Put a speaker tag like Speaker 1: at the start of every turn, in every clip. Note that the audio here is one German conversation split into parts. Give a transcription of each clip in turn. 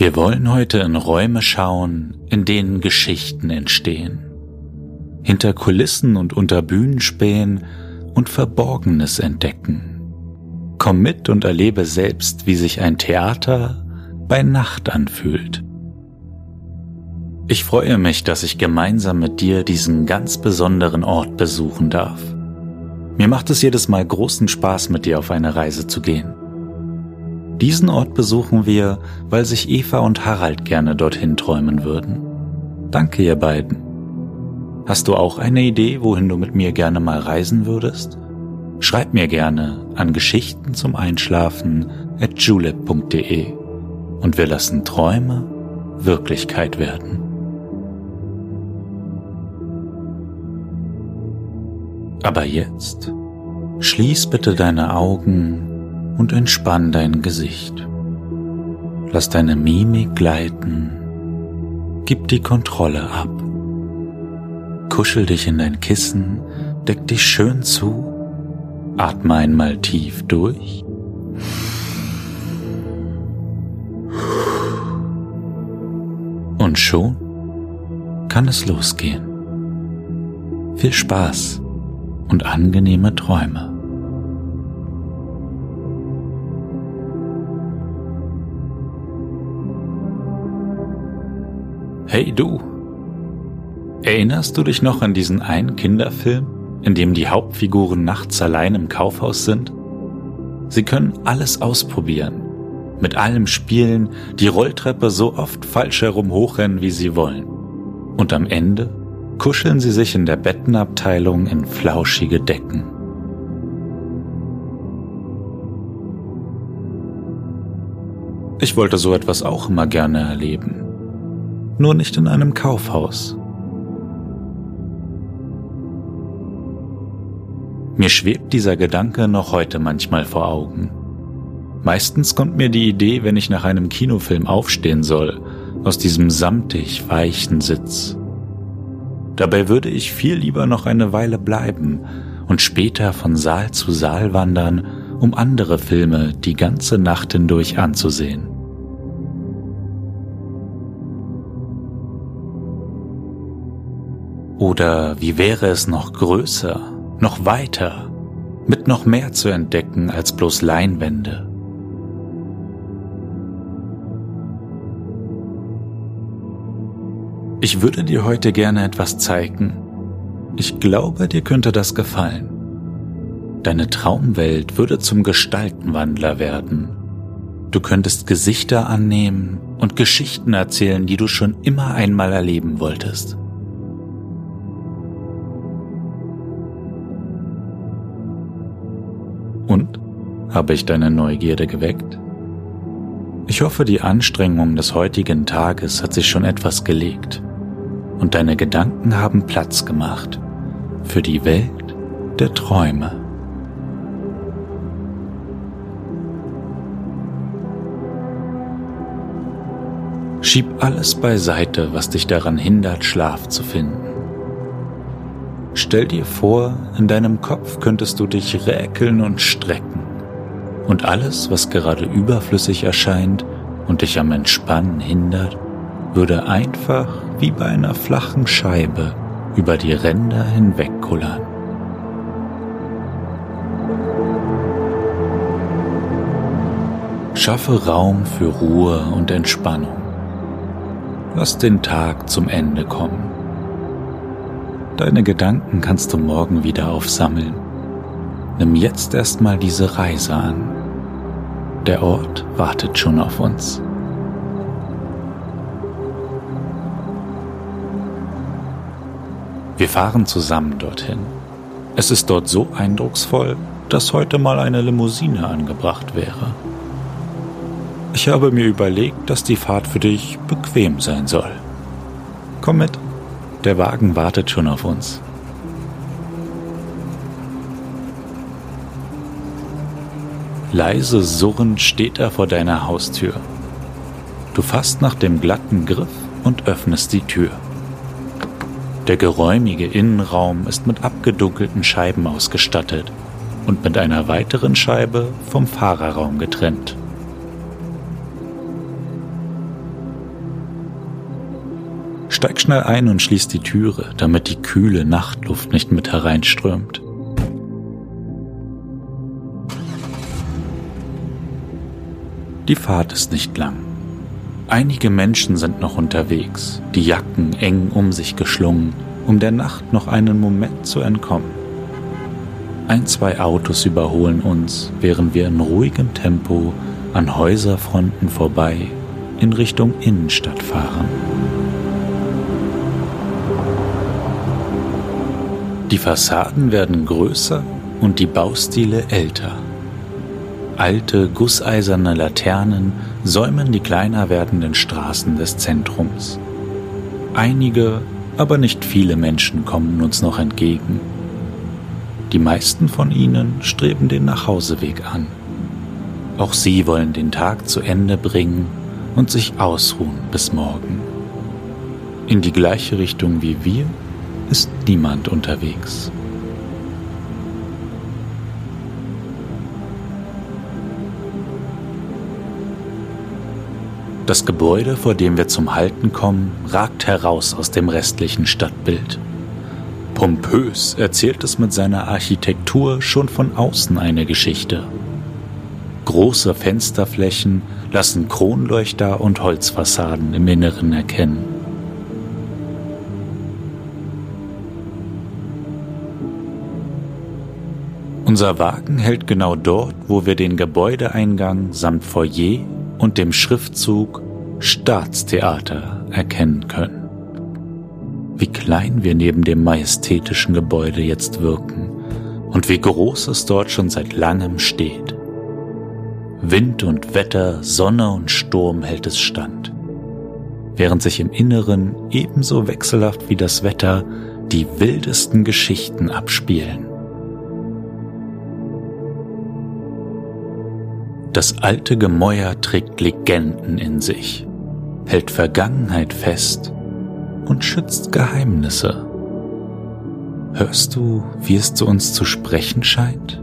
Speaker 1: Wir wollen heute in Räume schauen, in denen Geschichten entstehen. Hinter Kulissen und unter Bühnen spähen und Verborgenes entdecken. Komm mit und erlebe selbst, wie sich ein Theater bei Nacht anfühlt. Ich freue mich, dass ich gemeinsam mit dir diesen ganz besonderen Ort besuchen darf. Mir macht es jedes Mal großen Spaß, mit dir auf eine Reise zu gehen. Diesen Ort besuchen wir, weil sich Eva und Harald gerne dorthin träumen würden. Danke, ihr beiden. Hast du auch eine Idee, wohin du mit mir gerne mal reisen würdest? Schreib mir gerne an Geschichten zum Einschlafen at julep.de und wir lassen Träume Wirklichkeit werden. Aber jetzt schließ bitte deine Augen und entspann dein Gesicht. Lass deine Mimik gleiten. Gib die Kontrolle ab. Kuschel dich in dein Kissen, deck dich schön zu, atme einmal tief durch. Und schon kann es losgehen. Viel Spaß und angenehme Träume. Hey du! Erinnerst du dich noch an diesen einen Kinderfilm, in dem die Hauptfiguren nachts allein im Kaufhaus sind? Sie können alles ausprobieren, mit allem spielen, die Rolltreppe so oft falsch herum hochrennen, wie sie wollen. Und am Ende kuscheln sie sich in der Bettenabteilung in flauschige Decken. Ich wollte so etwas auch immer gerne erleben nur nicht in einem Kaufhaus. Mir schwebt dieser Gedanke noch heute manchmal vor Augen. Meistens kommt mir die Idee, wenn ich nach einem Kinofilm aufstehen soll, aus diesem samtig weichen Sitz. Dabei würde ich viel lieber noch eine Weile bleiben und später von Saal zu Saal wandern, um andere Filme die ganze Nacht hindurch anzusehen. Oder wie wäre es noch größer, noch weiter, mit noch mehr zu entdecken als bloß Leinwände? Ich würde dir heute gerne etwas zeigen. Ich glaube, dir könnte das gefallen. Deine Traumwelt würde zum Gestaltenwandler werden. Du könntest Gesichter annehmen und Geschichten erzählen, die du schon immer einmal erleben wolltest. Und? Habe ich deine Neugierde geweckt? Ich hoffe, die Anstrengung des heutigen Tages hat sich schon etwas gelegt und deine Gedanken haben Platz gemacht für die Welt der Träume. Schieb alles beiseite, was dich daran hindert, Schlaf zu finden. Stell dir vor, in deinem Kopf könntest du dich räkeln und strecken. Und alles, was gerade überflüssig erscheint und dich am Entspannen hindert, würde einfach wie bei einer flachen Scheibe über die Ränder hinwegkullern. Schaffe Raum für Ruhe und Entspannung. Lass den Tag zum Ende kommen. Deine Gedanken kannst du morgen wieder aufsammeln. Nimm jetzt erstmal diese Reise an. Der Ort wartet schon auf uns. Wir fahren zusammen dorthin. Es ist dort so eindrucksvoll, dass heute mal eine Limousine angebracht wäre. Ich habe mir überlegt, dass die Fahrt für dich bequem sein soll. Komm mit, der Wagen wartet schon auf uns. Leise surrend steht er vor deiner Haustür. Du fasst nach dem glatten Griff und öffnest die Tür. Der geräumige Innenraum ist mit abgedunkelten Scheiben ausgestattet und mit einer weiteren Scheibe vom Fahrerraum getrennt. Steig schnell ein und schließ die Türe, damit die kühle Nachtluft nicht mit hereinströmt. Die Fahrt ist nicht lang. Einige Menschen sind noch unterwegs, die Jacken eng um sich geschlungen, um der Nacht noch einen Moment zu entkommen. Ein, zwei Autos überholen uns, während wir in ruhigem Tempo an Häuserfronten vorbei in Richtung Innenstadt fahren. Die Fassaden werden größer und die Baustile älter. Alte, gusseiserne Laternen säumen die kleiner werdenden Straßen des Zentrums. Einige, aber nicht viele Menschen kommen uns noch entgegen. Die meisten von ihnen streben den Nachhauseweg an. Auch sie wollen den Tag zu Ende bringen und sich ausruhen bis morgen. In die gleiche Richtung wie wir ist niemand unterwegs. Das Gebäude, vor dem wir zum Halten kommen, ragt heraus aus dem restlichen Stadtbild. Pompös erzählt es mit seiner Architektur schon von außen eine Geschichte. Große Fensterflächen lassen Kronleuchter und Holzfassaden im Inneren erkennen. Unser Wagen hält genau dort, wo wir den Gebäudeeingang samt Foyer und dem Schriftzug Staatstheater erkennen können. Wie klein wir neben dem majestätischen Gebäude jetzt wirken und wie groß es dort schon seit langem steht. Wind und Wetter, Sonne und Sturm hält es stand, während sich im Inneren ebenso wechselhaft wie das Wetter die wildesten Geschichten abspielen. Das alte Gemäuer trägt Legenden in sich, hält Vergangenheit fest und schützt Geheimnisse. Hörst du, wie es zu uns zu sprechen scheint?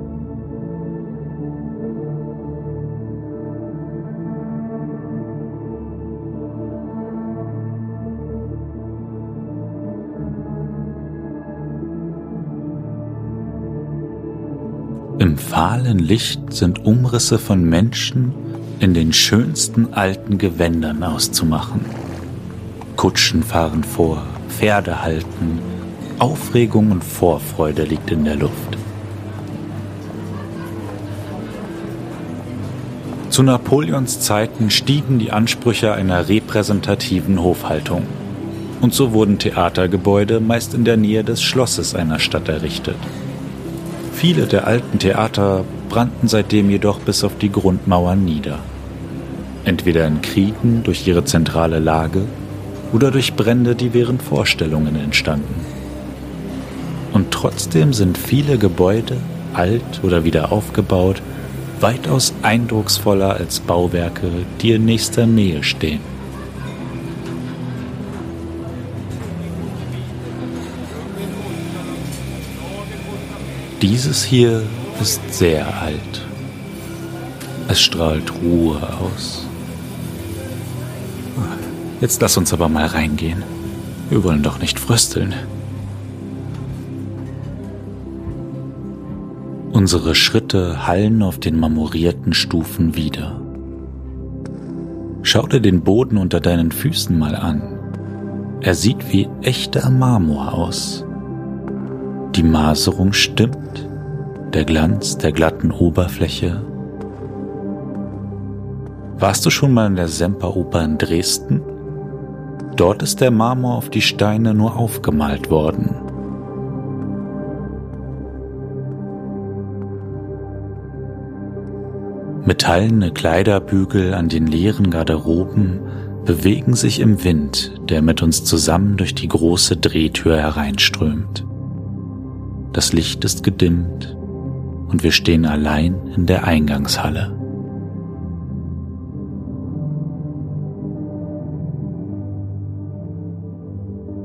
Speaker 1: Fahlen Licht sind Umrisse von Menschen in den schönsten alten Gewändern auszumachen. Kutschen fahren vor, Pferde halten, Aufregung und Vorfreude liegt in der Luft. Zu Napoleons Zeiten stiegen die Ansprüche einer repräsentativen Hofhaltung. Und so wurden Theatergebäude meist in der Nähe des Schlosses einer Stadt errichtet. Viele der alten Theater brannten seitdem jedoch bis auf die Grundmauern nieder. Entweder in Kriegen durch ihre zentrale Lage oder durch Brände, die während Vorstellungen entstanden. Und trotzdem sind viele Gebäude, alt oder wieder aufgebaut, weitaus eindrucksvoller als Bauwerke, die in nächster Nähe stehen. Dieses hier ist sehr alt. Es strahlt Ruhe aus. Jetzt lass uns aber mal reingehen. Wir wollen doch nicht frösteln. Unsere Schritte hallen auf den marmorierten Stufen wieder. Schau dir den Boden unter deinen Füßen mal an. Er sieht wie echter Marmor aus. Die Maserung stimmt, der Glanz der glatten Oberfläche. Warst du schon mal in der Semperoper in Dresden? Dort ist der Marmor auf die Steine nur aufgemalt worden. Metallene Kleiderbügel an den leeren Garderoben bewegen sich im Wind, der mit uns zusammen durch die große Drehtür hereinströmt. Das Licht ist gedimmt und wir stehen allein in der Eingangshalle.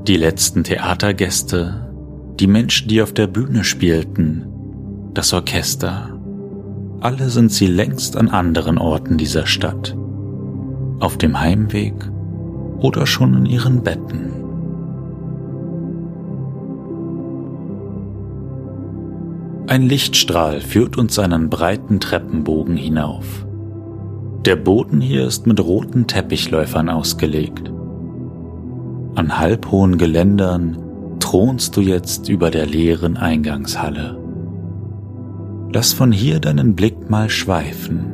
Speaker 1: Die letzten Theatergäste, die Menschen, die auf der Bühne spielten, das Orchester, alle sind sie längst an anderen Orten dieser Stadt, auf dem Heimweg oder schon in ihren Betten. Ein Lichtstrahl führt uns einen breiten Treppenbogen hinauf. Der Boden hier ist mit roten Teppichläufern ausgelegt. An halbhohen Geländern thronst du jetzt über der leeren Eingangshalle. Lass von hier deinen Blick mal schweifen.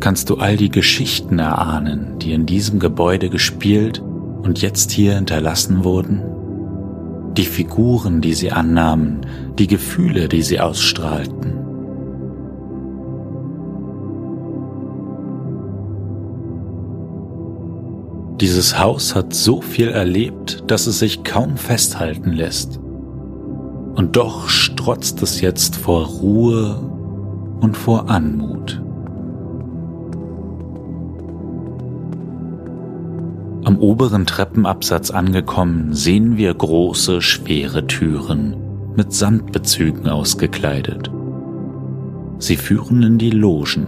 Speaker 1: Kannst du all die Geschichten erahnen, die in diesem Gebäude gespielt und jetzt hier hinterlassen wurden? Die Figuren, die sie annahmen, die Gefühle, die sie ausstrahlten. Dieses Haus hat so viel erlebt, dass es sich kaum festhalten lässt. Und doch strotzt es jetzt vor Ruhe und vor Anmut. Oberen Treppenabsatz angekommen, sehen wir große, schwere Türen mit Sandbezügen ausgekleidet. Sie führen in die Logen.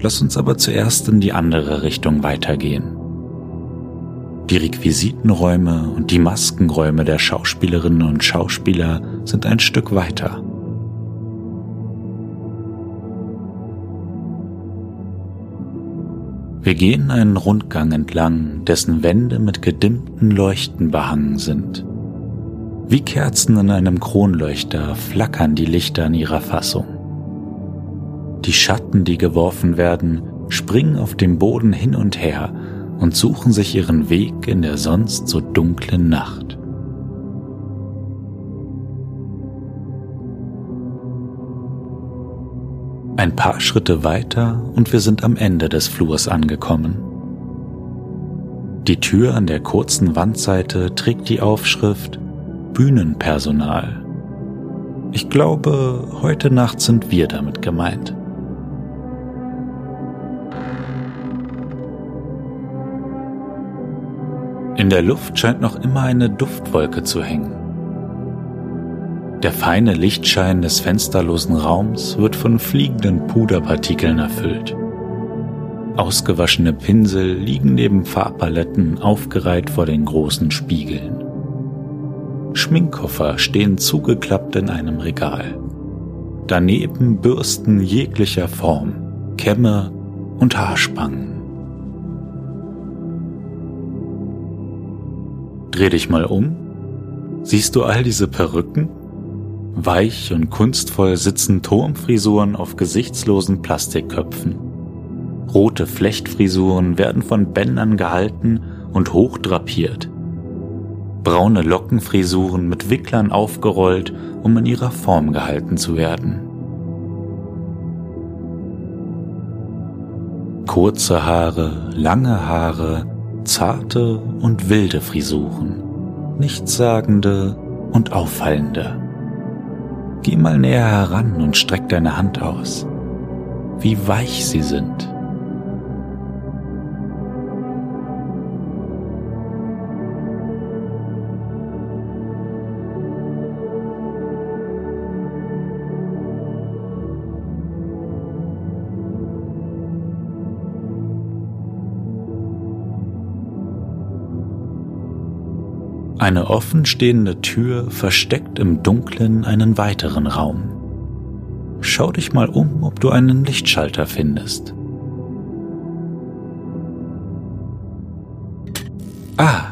Speaker 1: Lass uns aber zuerst in die andere Richtung weitergehen. Die Requisitenräume und die Maskenräume der Schauspielerinnen und Schauspieler sind ein Stück weiter. Wir gehen einen Rundgang entlang, dessen Wände mit gedimmten Leuchten behangen sind. Wie Kerzen in einem Kronleuchter flackern die Lichter in ihrer Fassung. Die Schatten, die geworfen werden, springen auf dem Boden hin und her und suchen sich ihren Weg in der sonst so dunklen Nacht. Ein paar Schritte weiter und wir sind am Ende des Flurs angekommen. Die Tür an der kurzen Wandseite trägt die Aufschrift Bühnenpersonal. Ich glaube, heute Nacht sind wir damit gemeint. In der Luft scheint noch immer eine Duftwolke zu hängen. Der feine Lichtschein des fensterlosen Raums wird von fliegenden Puderpartikeln erfüllt. Ausgewaschene Pinsel liegen neben Farbpaletten aufgereiht vor den großen Spiegeln. Schminkkoffer stehen zugeklappt in einem Regal. Daneben Bürsten jeglicher Form, Kämme und Haarspangen. Dreh dich mal um. Siehst du all diese Perücken? Weich und kunstvoll sitzen Turmfrisuren auf gesichtslosen Plastikköpfen. Rote Flechtfrisuren werden von Bändern gehalten und hoch drapiert. Braune Lockenfrisuren mit Wicklern aufgerollt, um in ihrer Form gehalten zu werden. Kurze Haare, lange Haare, zarte und wilde Frisuren, nichtssagende und auffallende. Geh mal näher heran und streck deine Hand aus. Wie weich sie sind. Eine offenstehende Tür versteckt im Dunklen einen weiteren Raum. Schau dich mal um, ob du einen Lichtschalter findest. Ah,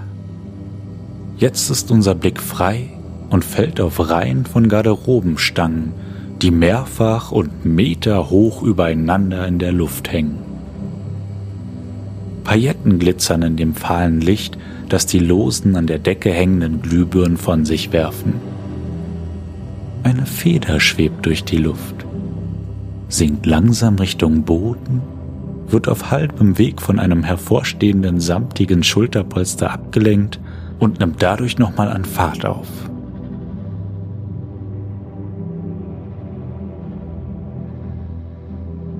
Speaker 1: jetzt ist unser Blick frei und fällt auf Reihen von Garderobenstangen die mehrfach und meterhoch übereinander in der Luft hängen. Pailletten glitzern in dem fahlen Licht, das die losen an der Decke hängenden Glühbirnen von sich werfen. Eine Feder schwebt durch die Luft, sinkt langsam Richtung Boden, wird auf halbem Weg von einem hervorstehenden samtigen Schulterpolster abgelenkt und nimmt dadurch nochmal an Fahrt auf.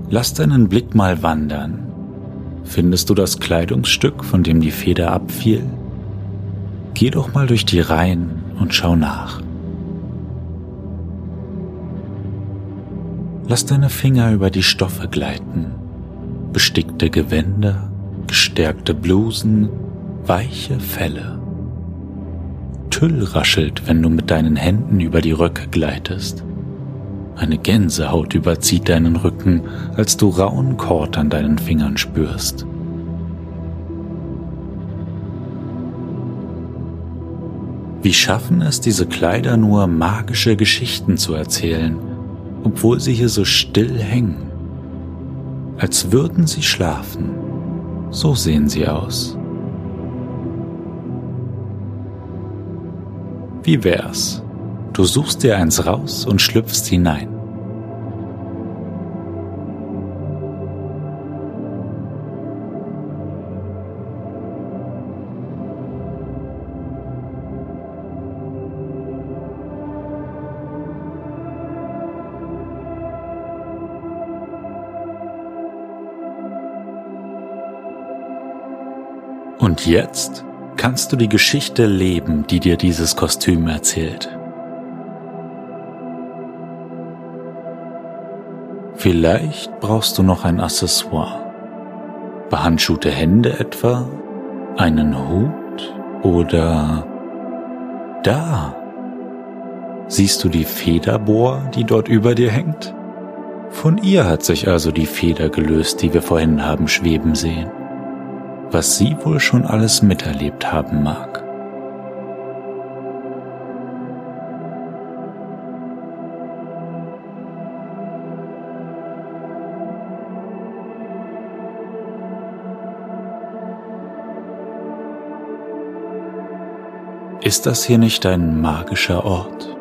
Speaker 1: Lass deinen Blick mal wandern. Findest du das Kleidungsstück, von dem die Feder abfiel? Geh doch mal durch die Reihen und schau nach. Lass deine Finger über die Stoffe gleiten. Bestickte Gewänder, gestärkte Blusen, weiche Felle. Tüll raschelt, wenn du mit deinen Händen über die Röcke gleitest. Eine Gänsehaut überzieht deinen Rücken, als du rauen Kord an deinen Fingern spürst. Wie schaffen es diese Kleider nur, magische Geschichten zu erzählen, obwohl sie hier so still hängen. Als würden sie schlafen. So sehen sie aus. Wie wär's? Du suchst dir eins raus und schlüpfst hinein. Und jetzt kannst du die Geschichte leben, die dir dieses Kostüm erzählt. Vielleicht brauchst du noch ein Accessoire. Behandschuhte Hände etwa? Einen Hut? Oder da? Siehst du die Federbohr, die dort über dir hängt? Von ihr hat sich also die Feder gelöst, die wir vorhin haben schweben sehen was sie wohl schon alles miterlebt haben mag. Ist das hier nicht ein magischer Ort?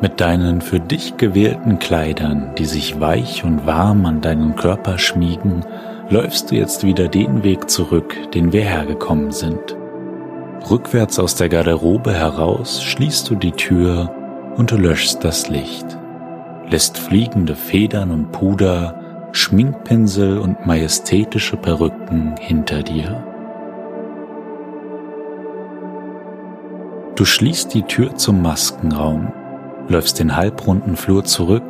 Speaker 1: Mit deinen für dich gewählten Kleidern, die sich weich und warm an deinen Körper schmiegen, läufst du jetzt wieder den Weg zurück, den wir hergekommen sind. Rückwärts aus der Garderobe heraus schließt du die Tür und löschst das Licht, lässt fliegende Federn und Puder, Schminkpinsel und majestätische Perücken hinter dir. Du schließt die Tür zum Maskenraum läufst den halbrunden Flur zurück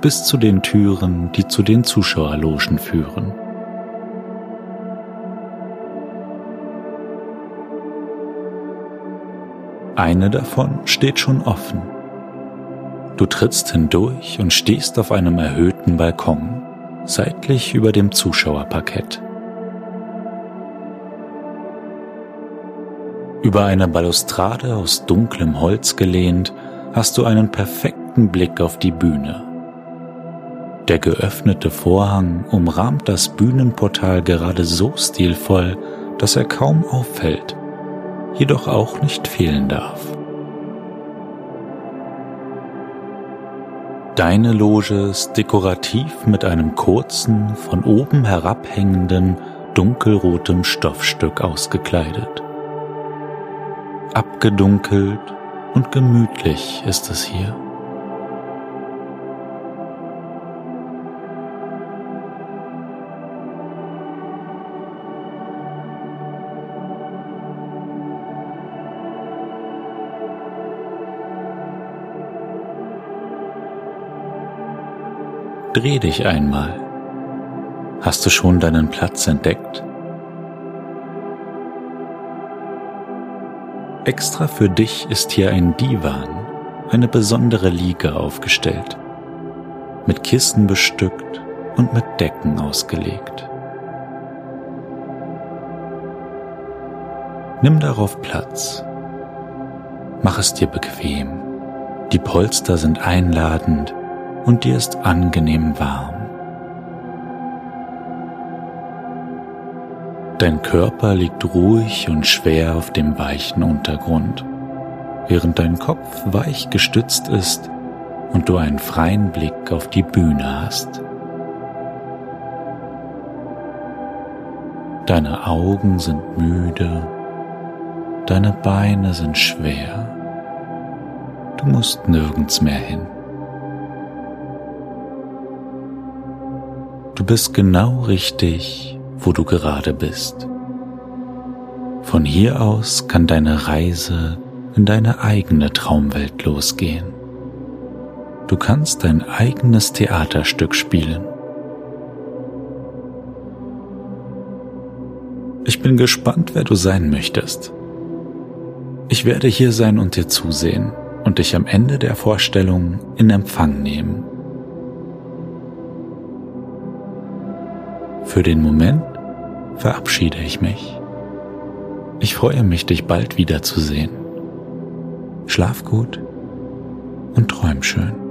Speaker 1: bis zu den Türen, die zu den Zuschauerlogen führen. Eine davon steht schon offen. Du trittst hindurch und stehst auf einem erhöhten Balkon, seitlich über dem Zuschauerparkett. Über eine Balustrade aus dunklem Holz gelehnt hast du einen perfekten Blick auf die Bühne. Der geöffnete Vorhang umrahmt das Bühnenportal gerade so stilvoll, dass er kaum auffällt, jedoch auch nicht fehlen darf. Deine Loge ist dekorativ mit einem kurzen, von oben herabhängenden, dunkelrotem Stoffstück ausgekleidet. Abgedunkelt und gemütlich ist es hier. Dreh dich einmal. Hast du schon deinen Platz entdeckt? Extra für dich ist hier ein Divan, eine besondere Liege aufgestellt, mit Kissen bestückt und mit Decken ausgelegt. Nimm darauf Platz. Mach es dir bequem. Die Polster sind einladend und dir ist angenehm warm. Dein Körper liegt ruhig und schwer auf dem weichen Untergrund, während dein Kopf weich gestützt ist und du einen freien Blick auf die Bühne hast. Deine Augen sind müde, deine Beine sind schwer, du musst nirgends mehr hin. Du bist genau richtig, wo du gerade bist. Von hier aus kann deine Reise in deine eigene Traumwelt losgehen. Du kannst dein eigenes Theaterstück spielen. Ich bin gespannt, wer du sein möchtest. Ich werde hier sein und dir zusehen und dich am Ende der Vorstellung in Empfang nehmen. Für den Moment verabschiede ich mich. Ich freue mich, dich bald wiederzusehen. Schlaf gut und träum schön.